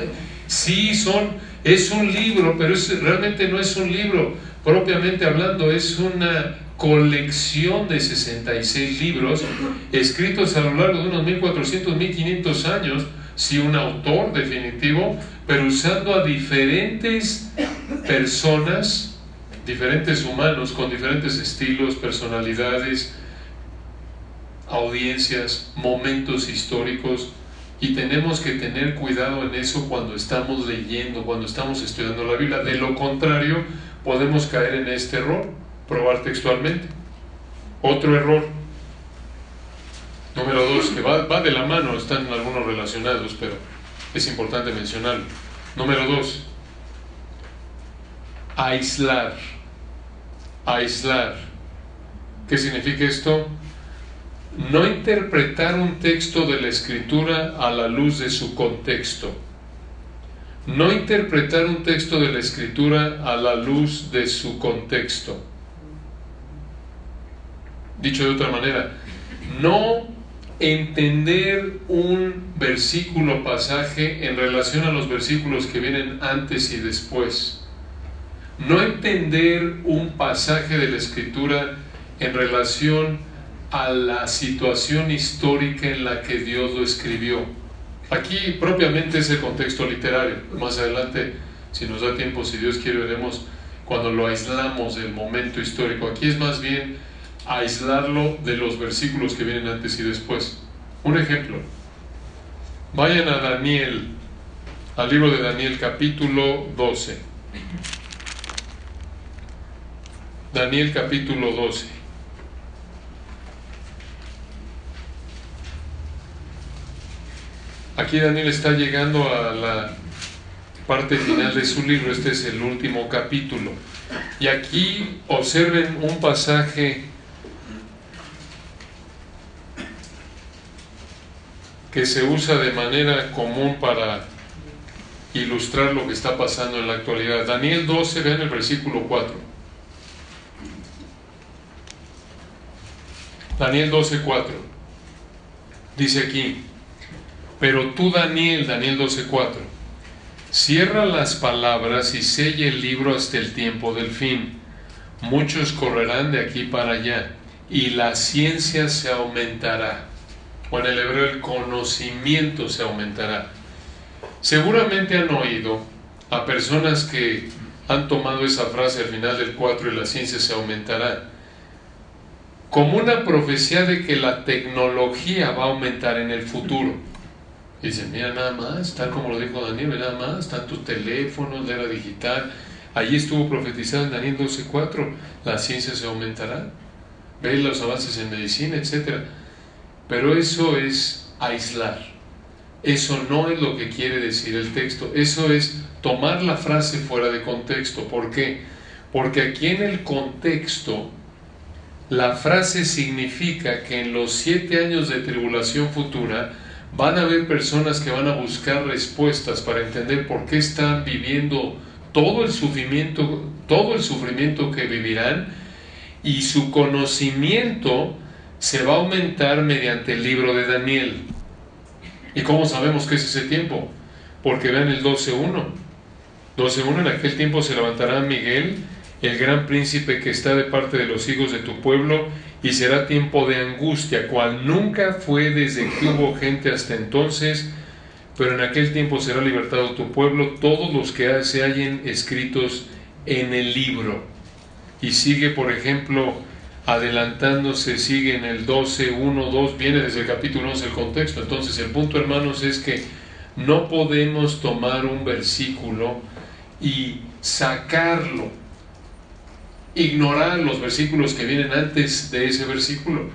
Speaker 1: Sí, son, es un libro, pero es, realmente no es un libro. Propiamente hablando, es una colección de 66 libros escritos a lo largo de unos 1400, 1500 años, si un autor definitivo, pero usando a diferentes personas, diferentes humanos con diferentes estilos, personalidades, audiencias, momentos históricos, y tenemos que tener cuidado en eso cuando estamos leyendo, cuando estamos estudiando la Biblia. De lo contrario, podemos caer en este error probar textualmente. Otro error. Número dos, que va, va de la mano, están algunos relacionados, pero es importante mencionarlo. Número dos, aislar. Aislar. ¿Qué significa esto? No interpretar un texto de la escritura a la luz de su contexto. No interpretar un texto de la escritura a la luz de su contexto. Dicho de otra manera, no entender un versículo pasaje en relación a los versículos que vienen antes y después. No entender un pasaje de la escritura en relación a la situación histórica en la que Dios lo escribió. Aquí propiamente es el contexto literario. Más adelante, si nos da tiempo, si Dios quiere, veremos cuando lo aislamos del momento histórico. Aquí es más bien aislarlo de los versículos que vienen antes y después. Un ejemplo. Vayan a Daniel, al libro de Daniel capítulo 12. Daniel capítulo 12. Aquí Daniel está llegando a la parte final de su libro, este es el último capítulo. Y aquí observen un pasaje que se usa de manera común para ilustrar lo que está pasando en la actualidad. Daniel 12, vean el versículo 4. Daniel 12, 4. Dice aquí, pero tú Daniel, Daniel 12, 4, cierra las palabras y sella el libro hasta el tiempo del fin. Muchos correrán de aquí para allá y la ciencia se aumentará. O en el hebreo el conocimiento se aumentará Seguramente han oído a personas que han tomado esa frase al final del 4 y la ciencia se aumentará como una profecía de que la tecnología va a aumentar en el futuro. Dicen, mira nada más, tal como lo dijo Daniel, nada más, tantos teléfonos, la era digital. Allí estuvo profetizado en Daniel 12.4, la ciencia se aumentará. Veis los avances en medicina, etc. Pero eso es aislar. Eso no es lo que quiere decir el texto. Eso es tomar la frase fuera de contexto. ¿Por qué? Porque aquí en el contexto, la frase significa que en los siete años de tribulación futura van a haber personas que van a buscar respuestas para entender por qué están viviendo todo el sufrimiento, todo el sufrimiento que vivirán y su conocimiento se va a aumentar mediante el libro de Daniel. ¿Y cómo sabemos que es ese tiempo? Porque vean el 12.1. 12.1 en aquel tiempo se levantará Miguel, el gran príncipe que está de parte de los hijos de tu pueblo, y será tiempo de angustia, cual nunca fue desde que hubo gente hasta entonces, pero en aquel tiempo será libertado tu pueblo, todos los que se hallen escritos en el libro. Y sigue, por ejemplo, adelantándose, sigue en el 12, 1, 2, viene desde el capítulo 11 el contexto. Entonces el punto, hermanos, es que no podemos tomar un versículo y sacarlo, ignorar los versículos que vienen antes de ese versículo.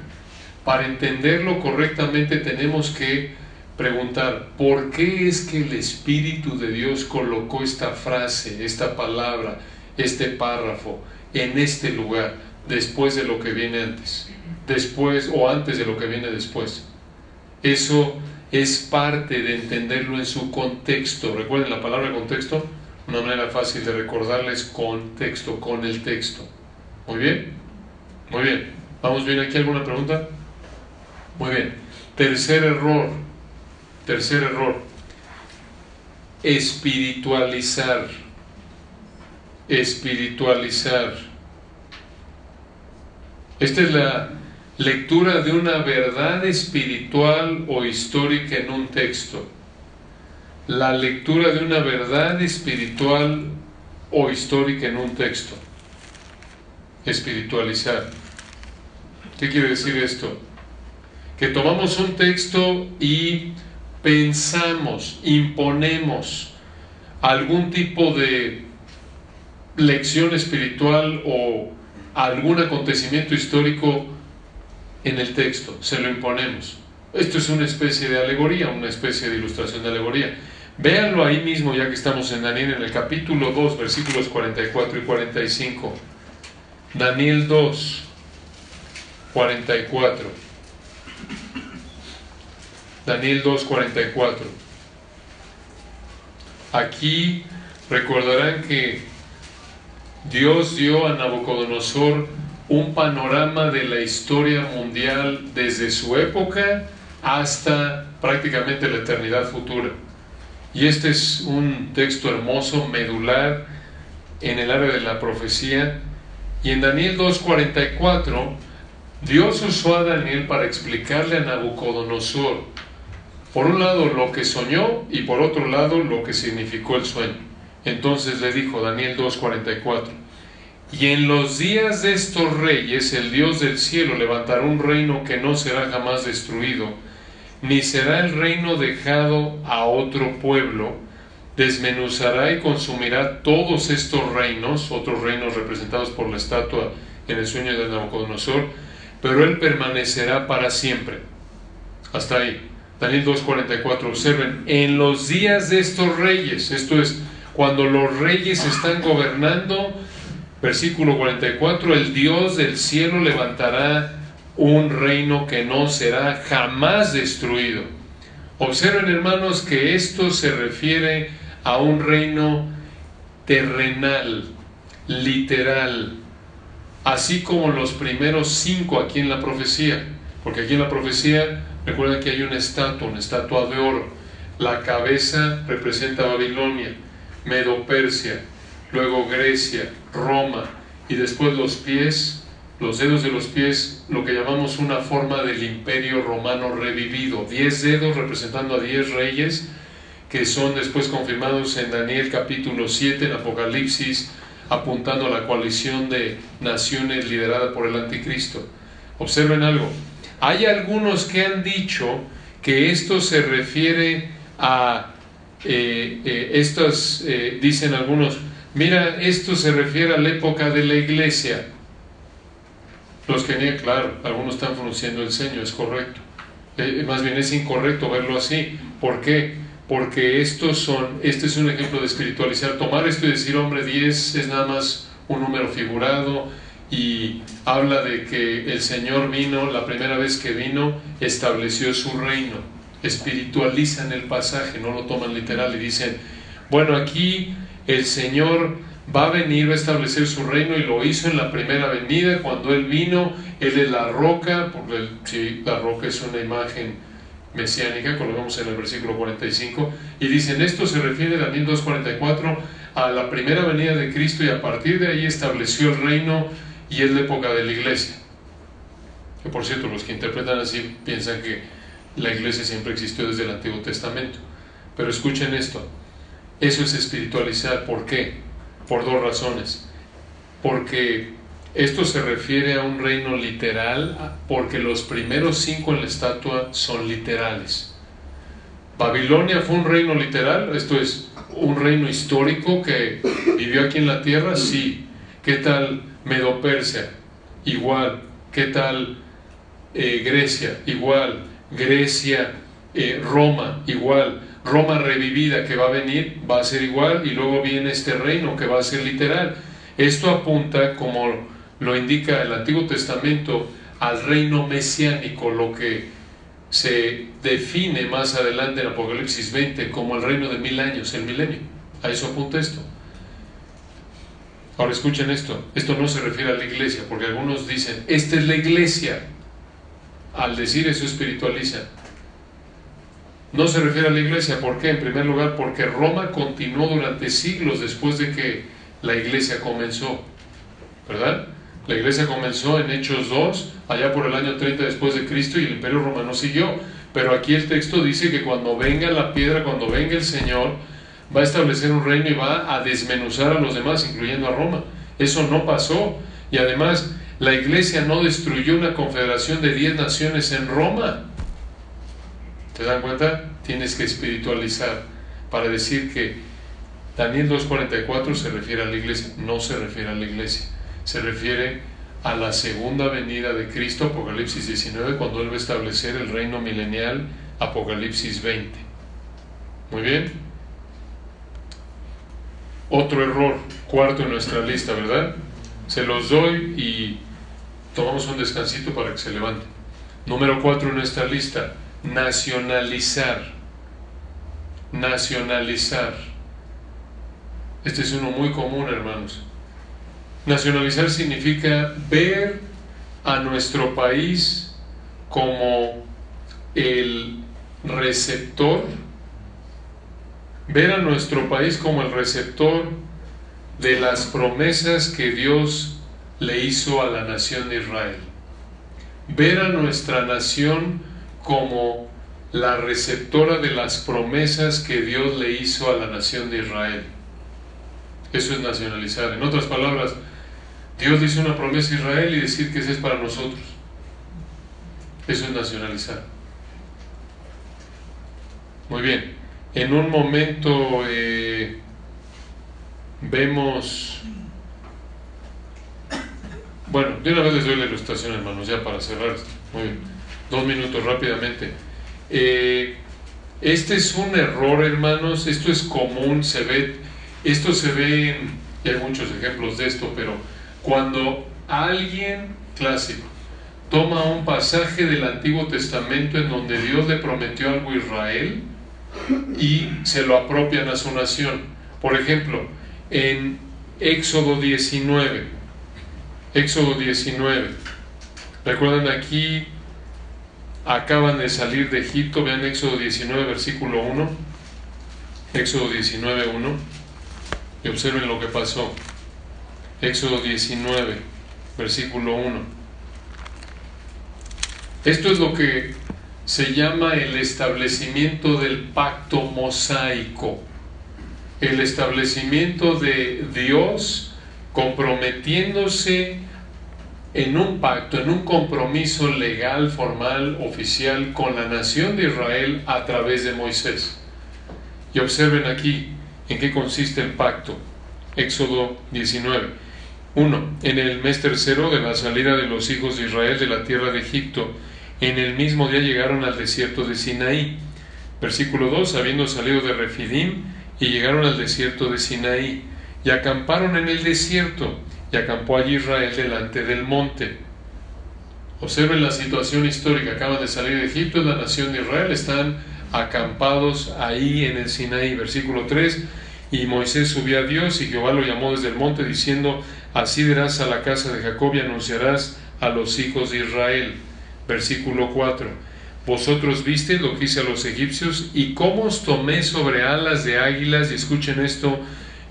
Speaker 1: Para entenderlo correctamente tenemos que preguntar, ¿por qué es que el Espíritu de Dios colocó esta frase, esta palabra, este párrafo en este lugar? después de lo que viene antes, después o antes de lo que viene después. Eso es parte de entenderlo en su contexto. Recuerden la palabra contexto, una manera fácil de recordarles contexto, con el texto. Muy bien, muy bien. ¿Vamos bien aquí? ¿Alguna pregunta? Muy bien. Tercer error, tercer error. Espiritualizar. Espiritualizar esta es la lectura de una verdad espiritual o histórica en un texto. La lectura de una verdad espiritual o histórica en un texto. Espiritualizar. ¿Qué quiere decir esto? Que tomamos un texto y pensamos, imponemos algún tipo de lección espiritual o algún acontecimiento histórico en el texto, se lo imponemos. Esto es una especie de alegoría, una especie de ilustración de alegoría. Véanlo ahí mismo, ya que estamos en Daniel, en el capítulo 2, versículos 44 y 45. Daniel 2, 44. Daniel 2, 44. Aquí recordarán que Dios dio a Nabucodonosor un panorama de la historia mundial desde su época hasta prácticamente la eternidad futura. Y este es un texto hermoso, medular, en el área de la profecía. Y en Daniel 2.44, Dios usó a Daniel para explicarle a Nabucodonosor, por un lado, lo que soñó y por otro lado, lo que significó el sueño. Entonces le dijo Daniel 2.44, y en los días de estos reyes el Dios del cielo levantará un reino que no será jamás destruido, ni será el reino dejado a otro pueblo, desmenuzará y consumirá todos estos reinos, otros reinos representados por la estatua en el sueño de Nabucodonosor, pero él permanecerá para siempre. Hasta ahí. Daniel 2.44, observen, en los días de estos reyes, esto es Cuando los reyes están gobernando, versículo 44, el Dios del cielo levantará un reino que no será jamás destruido. Observen hermanos que esto se refiere a un reino terrenal, literal, así como los primeros cinco aquí en la profecía, porque aquí en la profecía recuerden que hay una estatua, una estatua de oro, la cabeza representa Babilonia, Medo Persia, luego Grecia, Roma y después los pies los dedos de los pies, lo que llamamos una forma del imperio romano revivido. Diez dedos representando a diez reyes que son después confirmados en Daniel capítulo 7, en Apocalipsis, apuntando a la coalición de naciones liderada por el anticristo. Observen algo. Hay algunos que han dicho que esto se refiere a eh, eh, eh, dicen algunos, mira, esto se refiere a la época de la iglesia. Los que claro, algunos están frunciendo el ceño, es correcto. Eh, más bien es incorrecto verlo así. ¿Por qué? Porque estos son, este es un ejemplo de espiritualizar. Tomar esto y decir, hombre, 10 es nada más un número figurado y habla de que el Señor vino, la primera vez que vino, estableció su reino. Espiritualizan el pasaje, no lo toman literal y dicen, bueno, aquí el Señor va a venir, va a establecer su reino y lo hizo en la primera venida. Cuando Él vino, Él es la roca, porque la roca es una imagen mesiánica, como lo vemos en el versículo 45, y dicen, esto se refiere, Daniel 2.44, a la primera venida de Cristo y a partir de ahí estableció el reino y es la época de la iglesia. Que por cierto, los que interpretan así piensan que la iglesia siempre existió desde el Antiguo Testamento. Pero escuchen esto, eso es espiritualizar, ¿por qué? Por dos razones. Porque esto se refiere a un reino literal, porque los primeros cinco en la estatua son literales. Babilonia fue un reino literal, esto es un reino histórico que vivió aquí en la tierra, sí. ¿Qué tal Medo-Persia? Igual. ¿Qué tal eh, Grecia? Igual. Grecia, eh, Roma, igual. Roma revivida que va a venir va a ser igual y luego viene este reino que va a ser literal. Esto apunta, como lo indica el Antiguo Testamento, al reino mesiánico, lo que se define más adelante en Apocalipsis 20 como el reino de mil años, el milenio. A eso apunta esto. Ahora escuchen esto, esto no se refiere a la iglesia, porque algunos dicen, esta es la iglesia. Al decir eso espiritualiza. No se refiere a la iglesia, ¿por qué? En primer lugar, porque Roma continuó durante siglos después de que la iglesia comenzó, ¿verdad? La iglesia comenzó en Hechos 2, allá por el año 30 después de Cristo, y el imperio romano siguió. Pero aquí el texto dice que cuando venga la piedra, cuando venga el Señor, va a establecer un reino y va a desmenuzar a los demás, incluyendo a Roma. Eso no pasó. Y además, la iglesia no destruyó una confederación de 10 naciones en Roma. ¿Te dan cuenta? Tienes que espiritualizar para decir que Daniel 2.44 se refiere a la iglesia. No se refiere a la iglesia. Se refiere a la segunda venida de Cristo, Apocalipsis 19, cuando Él va a establecer el reino milenial, Apocalipsis 20. Muy bien. Otro error, cuarto en nuestra lista, ¿verdad? Se los doy y tomamos un descansito para que se levante. Número cuatro en nuestra lista, nacionalizar. Nacionalizar. Este es uno muy común, hermanos. Nacionalizar significa ver a nuestro país como el receptor, ver a nuestro país como el receptor de las promesas que Dios le hizo a la nación de Israel. Ver a nuestra nación como la receptora de las promesas que Dios le hizo a la nación de Israel. Eso es nacionalizar. En otras palabras, Dios hizo una promesa a Israel y decir que esa es para nosotros. Eso es nacionalizar. Muy bien. En un momento eh, vemos... Bueno, de una vez les doy la ilustración, hermanos, ya para cerrar. Muy bien dos minutos rápidamente. Eh, este es un error, hermanos, esto es común, se ve Esto se ve, y hay muchos ejemplos de esto, pero cuando alguien clásico toma un pasaje del Antiguo Testamento en donde Dios le prometió algo a Israel y se lo apropian a su nación. Por ejemplo, en Éxodo 19, Éxodo 19, recuerdan aquí, acaban de salir de Egipto, vean Éxodo 19, versículo 1, Éxodo 19, 1, y observen lo que pasó. Éxodo 19, versículo 1. Esto es lo que se llama el establecimiento del pacto mosaico, el establecimiento de Dios comprometiéndose en un pacto, en un compromiso legal, formal, oficial con la nación de Israel a través de Moisés. Y observen aquí en qué consiste el pacto. Éxodo 19. 1. En el mes tercero de la salida de los hijos de Israel de la tierra de Egipto, en el mismo día llegaron al desierto de Sinaí. Versículo 2, habiendo salido de Refidim, y llegaron al desierto de Sinaí, y acamparon en el desierto, y acampó allí Israel delante del monte. Observen la situación histórica, acaban de salir de Egipto, la nación de Israel, están acampados ahí en el Sinaí. Versículo 3, y Moisés subió a Dios, y Jehová lo llamó desde el monte, diciendo, así dirás a la casa de Jacob y anunciarás a los hijos de Israel. Versículo 4. Vosotros viste lo que hice a los egipcios y cómo os tomé sobre alas de águilas y escuchen esto,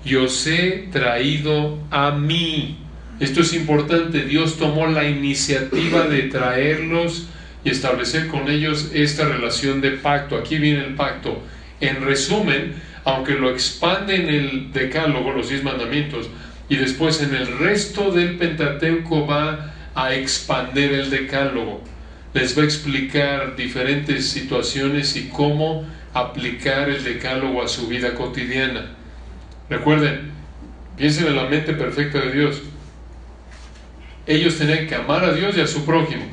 Speaker 1: y os he traído a mí. Esto es importante, Dios tomó la iniciativa de traerlos y establecer con ellos esta relación de pacto. Aquí viene el pacto. En resumen, aunque lo expande en el decálogo, los diez mandamientos, y después en el resto del Pentateuco va a expander el decálogo les va a explicar diferentes situaciones y cómo aplicar el decálogo a su vida cotidiana. Recuerden, piensen en la mente perfecta de Dios. Ellos tenían que amar a Dios y a su prójimo.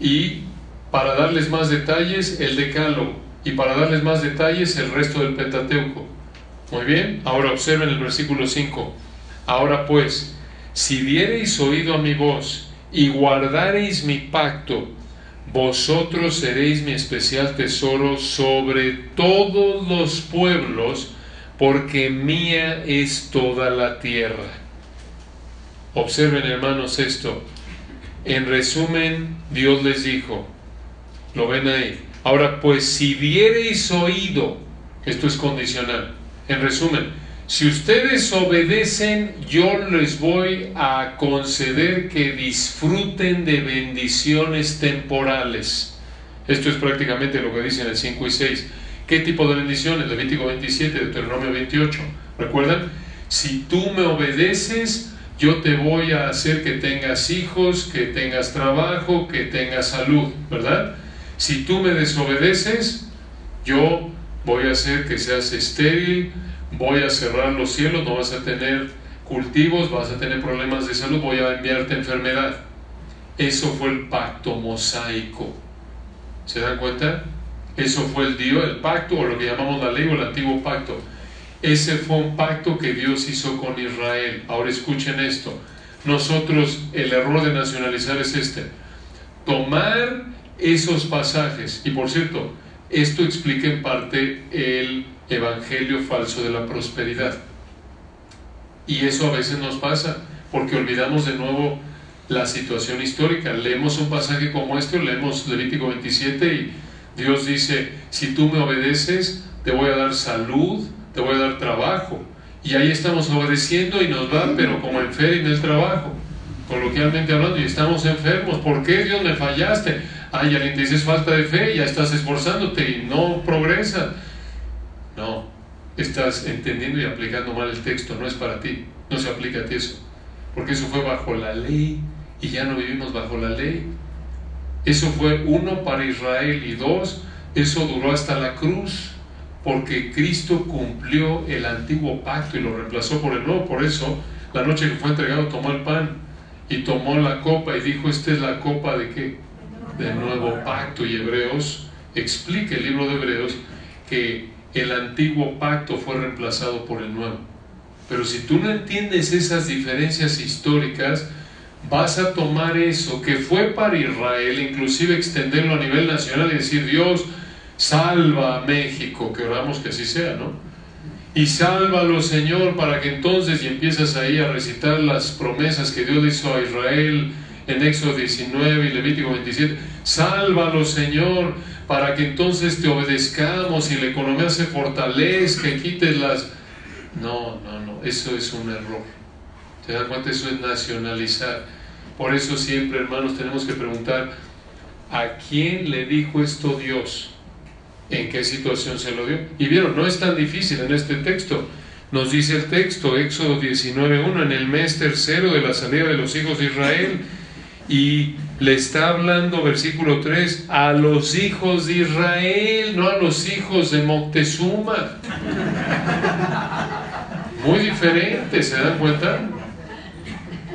Speaker 1: Y para darles más detalles, el decálogo. Y para darles más detalles, el resto del Pentateuco. Muy bien, ahora observen el versículo 5. Ahora pues, si diereis oído a mi voz y guardareis mi pacto, vosotros seréis mi especial tesoro sobre todos los pueblos, porque mía es toda la tierra. Observen hermanos esto. En resumen, Dios les dijo, lo ven ahí. Ahora pues, si diereis oído, esto es condicional. En resumen, si ustedes obedecen, yo les voy a conceder que disfruten de bendiciones temporales. Esto es prácticamente lo que dicen el 5 y 6. ¿Qué tipo de bendiciones? Levítico 27, Deuteronomio 28. ¿Recuerdan? Si tú me obedeces, yo te voy a hacer que tengas hijos, que tengas trabajo, que tengas salud, ¿verdad? Si tú me desobedeces, yo voy a hacer que seas estéril, voy a cerrar los cielos, no vas a tener cultivos, vas a tener problemas de salud, voy a enviarte enfermedad. Eso fue el pacto mosaico. ¿Se dan cuenta? Eso fue el Dios, el pacto, o lo que llamamos la ley o el antiguo pacto. Ese fue un pacto que Dios hizo con Israel. Ahora escuchen esto. Nosotros, el error de nacionalizar es este. Tomar esos pasajes, y por cierto, esto explica en parte el evangelio falso de la prosperidad. Y eso a veces nos pasa, porque olvidamos de nuevo la situación histórica. Leemos un pasaje como este, leemos Levítico 27 y Dios dice, si tú me obedeces, te voy a dar salud, te voy a dar trabajo. Y ahí estamos obedeciendo y nos va, pero como en fe en el trabajo, coloquialmente hablando, y estamos enfermos. ¿Por qué Dios me fallaste? Ay, alguien te dices falta de fe, ya estás esforzándote y no progresas. No, estás entendiendo y aplicando mal el texto, no es para ti, no se aplica a ti eso, porque eso fue bajo la ley y ya no vivimos bajo la ley. Eso fue uno para Israel y dos, eso duró hasta la cruz, porque Cristo cumplió el antiguo pacto y lo reemplazó por el nuevo. Por eso, la noche que fue entregado, tomó el pan y tomó la copa y dijo, esta es la copa de qué? Del nuevo pacto. Y Hebreos explica el libro de Hebreos que el antiguo pacto fue reemplazado por el nuevo. Pero si tú no entiendes esas diferencias históricas, vas a tomar eso que fue para Israel, inclusive extenderlo a nivel nacional y decir, Dios, salva a México, que oramos que así sea, ¿no? Y sálvalo, Señor, para que entonces, y empiezas ahí a recitar las promesas que Dios hizo a Israel en Éxodo 19 y Levítico 27, sálvalo, Señor, para que entonces te obedezcamos y la economía se fortalezca y quites las... No, no, no, eso es un error. ¿Te das cuenta? Eso es nacionalizar. Por eso siempre, hermanos, tenemos que preguntar, ¿a quién le dijo esto Dios? ¿En qué situación se lo dio? Y vieron, no es tan difícil en este texto. Nos dice el texto, Éxodo 19.1, en el mes tercero de la salida de los hijos de Israel, y le está hablando, versículo 3, a los hijos de Israel, no a los hijos de Moctezuma. Muy diferente, ¿se dan cuenta?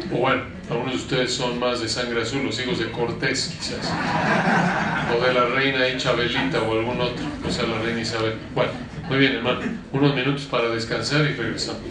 Speaker 1: Bueno, algunos de ustedes son más de sangre azul, los hijos de Cortés, quizás. O de la reina Isabelita o algún otro, o sea, la reina Isabel. Bueno, muy bien, hermano. Unos minutos para descansar y regresamos.